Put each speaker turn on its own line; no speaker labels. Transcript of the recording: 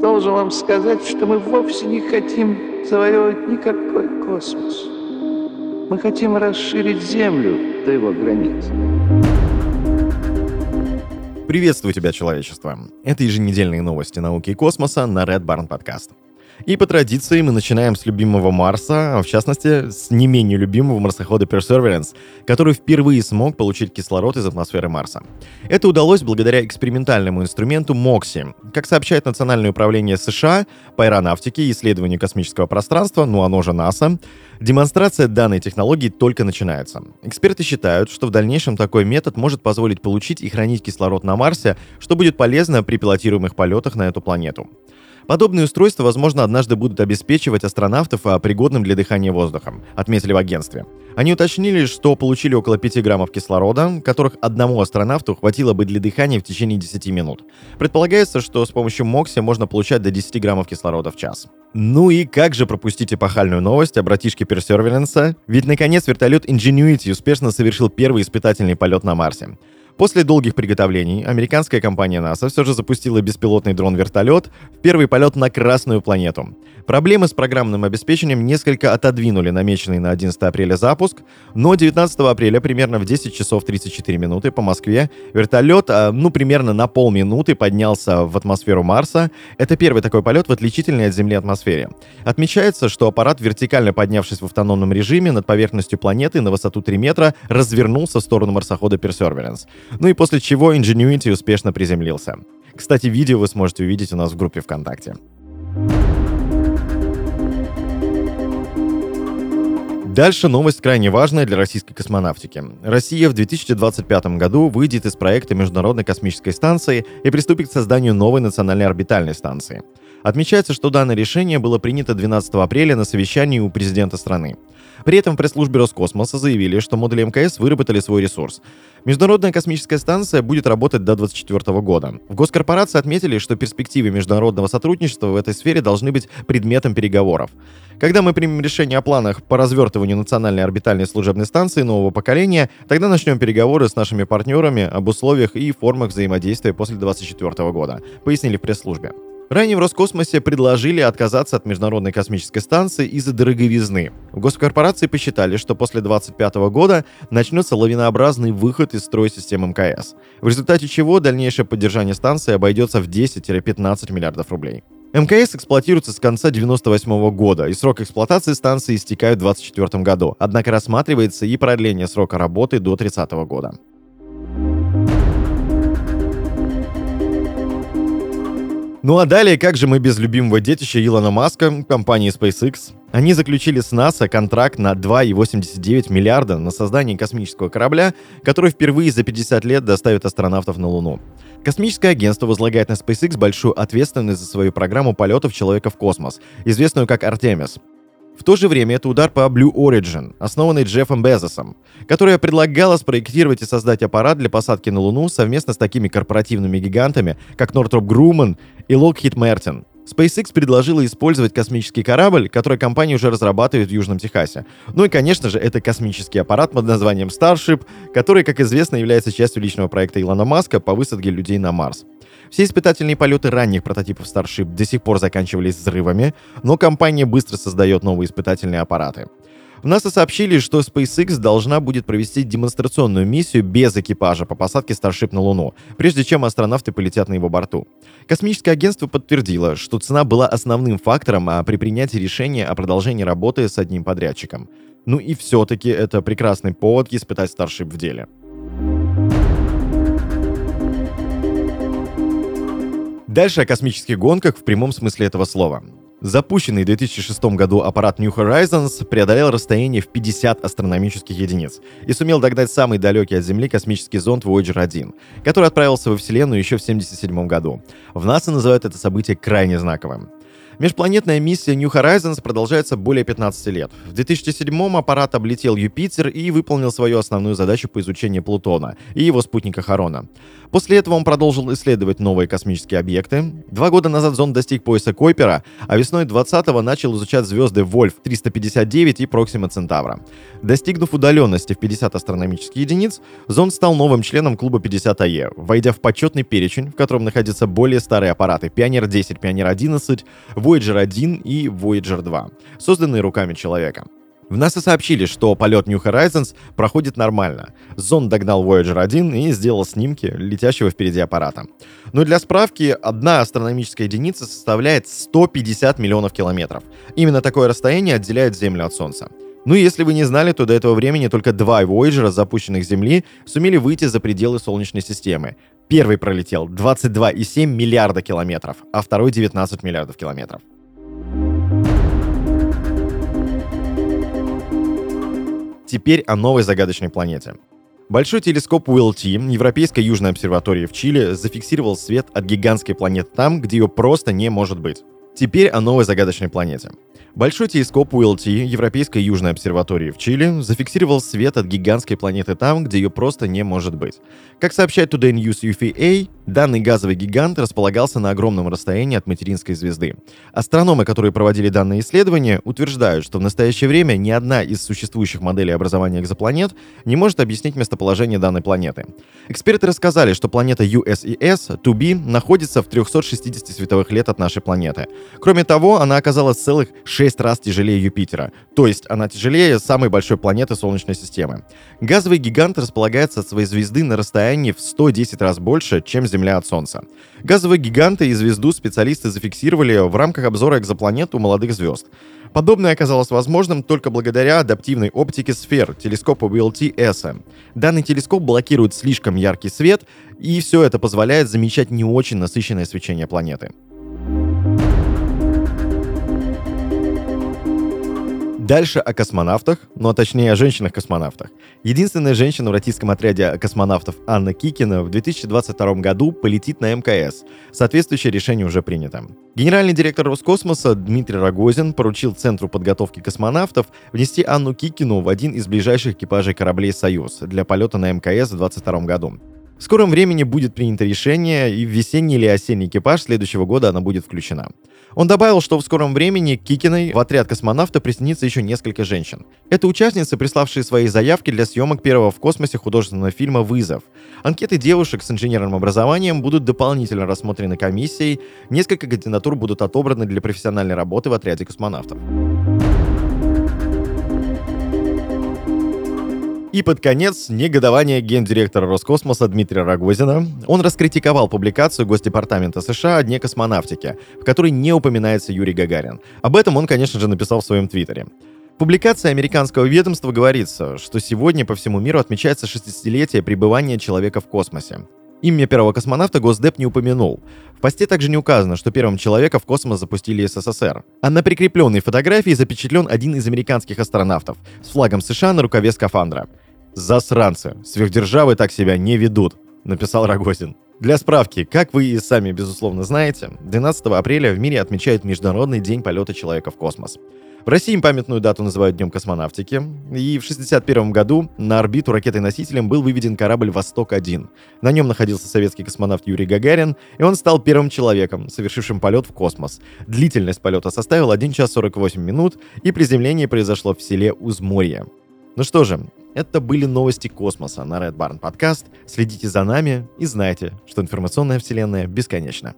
Должен вам сказать, что мы вовсе не хотим завоевывать никакой космос. Мы хотим расширить Землю до его границ.
Приветствую тебя, человечество. Это еженедельные новости науки и космоса на Red Barn Podcast. И по традиции мы начинаем с любимого Марса, а в частности, с не менее любимого марсохода Perseverance, который впервые смог получить кислород из атмосферы Марса. Это удалось благодаря экспериментальному инструменту MOXIE. Как сообщает Национальное управление США по аэронавтике и исследованию космического пространства, ну оно же НАСА, демонстрация данной технологии только начинается. Эксперты считают, что в дальнейшем такой метод может позволить получить и хранить кислород на Марсе, что будет полезно при пилотируемых полетах на эту планету. Подобные устройства, возможно, однажды будут обеспечивать астронавтов а, пригодным для дыхания воздухом, отметили в агентстве. Они уточнили, что получили около 5 граммов кислорода, которых одному астронавту хватило бы для дыхания в течение 10 минут. Предполагается, что с помощью МОКСи можно получать до 10 граммов кислорода в час. Ну и как же пропустить эпохальную новость о братишке Персерверенса? Ведь, наконец, вертолет Ingenuity успешно совершил первый испытательный полет на Марсе. После долгих приготовлений американская компания НАСА все же запустила беспилотный дрон-вертолет в первый полет на Красную планету. Проблемы с программным обеспечением несколько отодвинули намеченный на 11 апреля запуск, но 19 апреля примерно в 10 часов 34 минуты по Москве вертолет, а, ну, примерно на полминуты поднялся в атмосферу Марса. Это первый такой полет в отличительной от Земли атмосфере. Отмечается, что аппарат, вертикально поднявшись в автономном режиме над поверхностью планеты на высоту 3 метра, развернулся в сторону марсохода Perseverance. Ну и после чего Ingenuity успешно приземлился. Кстати, видео вы сможете увидеть у нас в группе ВКонтакте. Дальше новость крайне важная для российской космонавтики. Россия в 2025 году выйдет из проекта Международной космической станции и приступит к созданию новой национальной орбитальной станции. Отмечается, что данное решение было принято 12 апреля на совещании у президента страны. При этом в пресс-службе Роскосмоса заявили, что модули МКС выработали свой ресурс. Международная космическая станция будет работать до 2024 года. В госкорпорации отметили, что перспективы международного сотрудничества в этой сфере должны быть предметом переговоров. Когда мы примем решение о планах по развертыванию национальной орбитальной служебной станции нового поколения, тогда начнем переговоры с нашими партнерами об условиях и формах взаимодействия после 2024 года, пояснили в пресс-службе. Ранее в Роскосмосе предложили отказаться от Международной космической станции из-за дороговизны. В госкорпорации посчитали, что после 2025 года начнется лавинообразный выход из строя системы МКС, в результате чего дальнейшее поддержание станции обойдется в 10-15 миллиардов рублей. МКС эксплуатируется с конца 1998 года, и срок эксплуатации станции истекает в 2024 году, однако рассматривается и продление срока работы до 30 года. Ну а далее, как же мы без любимого детища Илона Маска, компании SpaceX? Они заключили с НАСА контракт на 2,89 миллиарда на создание космического корабля, который впервые за 50 лет доставит астронавтов на Луну. Космическое агентство возлагает на SpaceX большую ответственность за свою программу полетов человека в космос, известную как Артемис. В то же время это удар по Blue Origin, основанной Джеффом Безосом, которая предлагала спроектировать и создать аппарат для посадки на Луну совместно с такими корпоративными гигантами, как Northrop Grumman и Lockheed Martin. SpaceX предложила использовать космический корабль, который компания уже разрабатывает в Южном Техасе. Ну и, конечно же, это космический аппарат под названием Starship, который, как известно, является частью личного проекта Илона Маска по высадке людей на Марс. Все испытательные полеты ранних прототипов Starship до сих пор заканчивались взрывами, но компания быстро создает новые испытательные аппараты. В НАСА сообщили, что SpaceX должна будет провести демонстрационную миссию без экипажа по посадке Starship на Луну, прежде чем астронавты полетят на его борту. Космическое агентство подтвердило, что цена была основным фактором а при принятии решения о продолжении работы с одним подрядчиком. Ну и все-таки это прекрасный повод испытать Starship в деле. Дальше о космических гонках в прямом смысле этого слова. Запущенный в 2006 году аппарат New Horizons преодолел расстояние в 50 астрономических единиц и сумел догнать самый далекий от Земли космический зонд Voyager 1, который отправился во Вселенную еще в 1977 году. В НАСА называют это событие крайне знаковым. Межпланетная миссия New Horizons продолжается более 15 лет. В 2007 аппарат облетел Юпитер и выполнил свою основную задачу по изучению Плутона и его спутника Харона. После этого он продолжил исследовать новые космические объекты. Два года назад зонд достиг пояса Койпера, а весной 20-го начал изучать звезды Вольф-359 и Проксима Центавра. Достигнув удаленности в 50 астрономических единиц, зонд стал новым членом клуба 50АЕ, войдя в почетный перечень, в котором находятся более старые аппараты Pioneer 10, Pioneer 11, Voyager 1 и Voyager 2, созданные руками человека. В НАСА сообщили, что полет New Horizons проходит нормально. Зонд догнал Voyager 1 и сделал снимки летящего впереди аппарата. Но для справки, одна астрономическая единица составляет 150 миллионов километров. Именно такое расстояние отделяет Землю от Солнца. Ну и если вы не знали, то до этого времени только два Voyager, запущенных с Земли, сумели выйти за пределы Солнечной системы. Первый пролетел 22,7 миллиарда километров, а второй 19 миллиардов километров. Теперь о новой загадочной планете. Большой телескоп ULT Европейской Южной обсерватории в Чили зафиксировал свет от гигантской планеты там, где ее просто не может быть. Теперь о новой загадочной планете. Большой телескоп ULT Европейской Южной обсерватории в Чили зафиксировал свет от гигантской планеты там, где ее просто не может быть. Как сообщает Today News UFA, данный газовый гигант располагался на огромном расстоянии от материнской звезды. Астрономы, которые проводили данное исследование, утверждают, что в настоящее время ни одна из существующих моделей образования экзопланет не может объяснить местоположение данной планеты. Эксперты рассказали, что планета USES 2B находится в 360 световых лет от нашей планеты. Кроме того, она оказалась целых 6 раз тяжелее Юпитера, то есть она тяжелее самой большой планеты Солнечной системы. Газовый гигант располагается от своей звезды на расстоянии в 110 раз больше, чем Земля от Солнца. Газовые гиганты и звезду специалисты зафиксировали в рамках обзора экзопланет у молодых звезд. Подобное оказалось возможным только благодаря адаптивной оптике сфер телескопа VLT-S. Данный телескоп блокирует слишком яркий свет, и все это позволяет замечать не очень насыщенное свечение планеты. Дальше о космонавтах, ну а точнее о женщинах-космонавтах. Единственная женщина в российском отряде космонавтов Анна Кикина в 2022 году полетит на МКС. Соответствующее решение уже принято. Генеральный директор Роскосмоса Дмитрий Рогозин поручил Центру подготовки космонавтов внести Анну Кикину в один из ближайших экипажей кораблей «Союз» для полета на МКС в 2022 году. В скором времени будет принято решение, и в весенний или осенний экипаж следующего года она будет включена. Он добавил, что в скором времени к Кикиной в отряд космонавта присоединится еще несколько женщин. Это участницы, приславшие свои заявки для съемок первого в космосе художественного фильма «Вызов». Анкеты девушек с инженерным образованием будут дополнительно рассмотрены комиссией, несколько кандидатур будут отобраны для профессиональной работы в отряде космонавтов. И под конец негодование гендиректора Роскосмоса Дмитрия Рогозина. Он раскритиковал публикацию Госдепартамента США о Дне космонавтики, в которой не упоминается Юрий Гагарин. Об этом он, конечно же, написал в своем твиттере. В публикации американского ведомства говорится, что сегодня по всему миру отмечается 60-летие пребывания человека в космосе. Имя первого космонавта Госдеп не упомянул. В посте также не указано, что первым человека в космос запустили СССР. А на прикрепленной фотографии запечатлен один из американских астронавтов с флагом США на рукаве скафандра. «Засранцы! Сверхдержавы так себя не ведут», — написал Рогозин. Для справки, как вы и сами, безусловно, знаете, 12 апреля в мире отмечают Международный день полета человека в космос. В России памятную дату называют Днем космонавтики, и в 1961 году на орбиту ракетой-носителем был выведен корабль «Восток-1». На нем находился советский космонавт Юрий Гагарин, и он стал первым человеком, совершившим полет в космос. Длительность полета составила 1 час 48 минут, и приземление произошло в селе Узморье. Ну что же, это были новости космоса на Red Barn Podcast. Следите за нами и знайте, что информационная вселенная бесконечна.